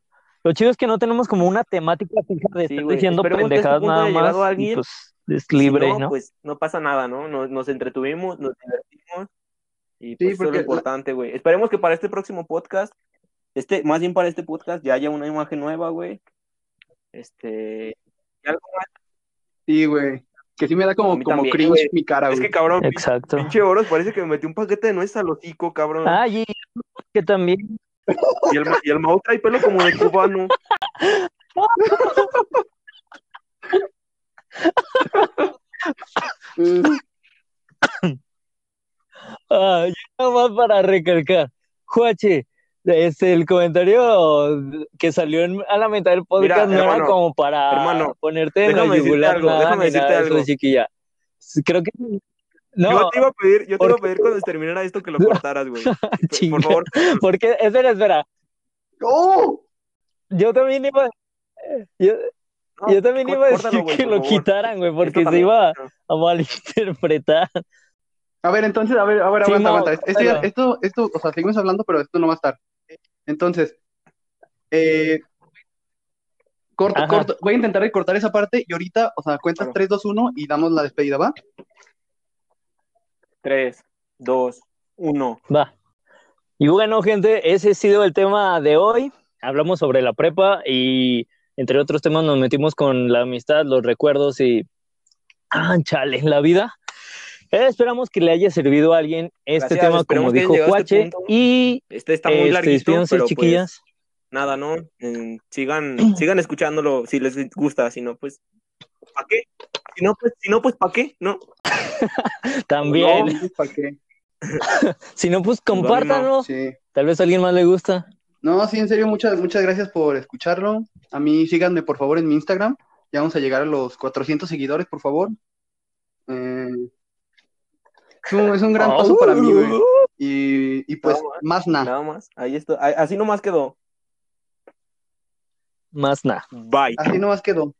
Lo chido es que no tenemos como una temática fija de Sí, estar güey. diciendo Esperemos a este pendejadas nada más. alguien. Y pues es y si libre, no, ¿no? pues no pasa nada, ¿no? Nos, nos entretuvimos, nos divertimos y Sí, pues eso es porque lo importante, güey. Esperemos que para este próximo podcast, este, más bien para este podcast, ya haya una imagen nueva, güey. Este, y algo más. Sí, güey. Que sí me da como, como también, cringe güey. mi cara, Es güey. que cabrón, Exacto. pinche oros, parece que me metí un paquete de nueces al hocico, cabrón. Ah, y que también. Y el, y el Mau trae pelo como de cubano. Ah, nada más para recalcar. Juache, este, el comentario que salió en- a la mitad del podcast Mira, no era como para hermano, ponerte en la yugular algo, nada, déjame ni nada decirte de eso, algo. chiquilla. Creo que no, yo te iba a pedir, yo te iba a pedir cuando terminara esto que lo cortaras, güey. Por- favor, porque, espera, espera, ¡Oh! yo también iba, yo, no, yo también iba a decir que lo favor. quitaran, güey, porque se iba no. a malinterpretar. A ver, entonces, a ver, a ver, Sí, aguanta, aguanta. Esto, esto, esto, o sea, seguimos hablando, pero esto no va a estar. Entonces, eh, corto, Ajá. corto, voy a intentar cortar esa parte y ahorita, o sea, cuentas Claro. 3, 2, 1 y damos la despedida, ¿va? 3, 2, 1. Va. Y bueno, gente, ese ha sido el tema de hoy. Hablamos sobre la prepa y entre otros temas nos metimos con la amistad, los recuerdos y... Ah, chale, la vida. Eh, esperamos que le haya servido a alguien este Gracias, tema, como dijo a este y Este está muy este, larguito, pero chiquillas. pues nada, ¿no? Eh, sigan, sigan escuchándolo si les gusta, si no, pues, ¿para qué? Si no, pues, si no, pues, ¿para qué? No. También. No, ¿para qué? Si no, pues Mau. compártanlo. Sí. Tal vez a alguien más le gusta. No, sí, en serio, muchas, muchas gracias por escucharlo. A mí síganme, por favor, en mi Instagram. Ya vamos a llegar a los 400 seguidores, por favor. Eh, es, un, es un gran paso para mí, güey. Y, y pues, No, más nada. Nada más. Ahí está. Así nomás quedó. Más nada. Bye. Así nomás quedó.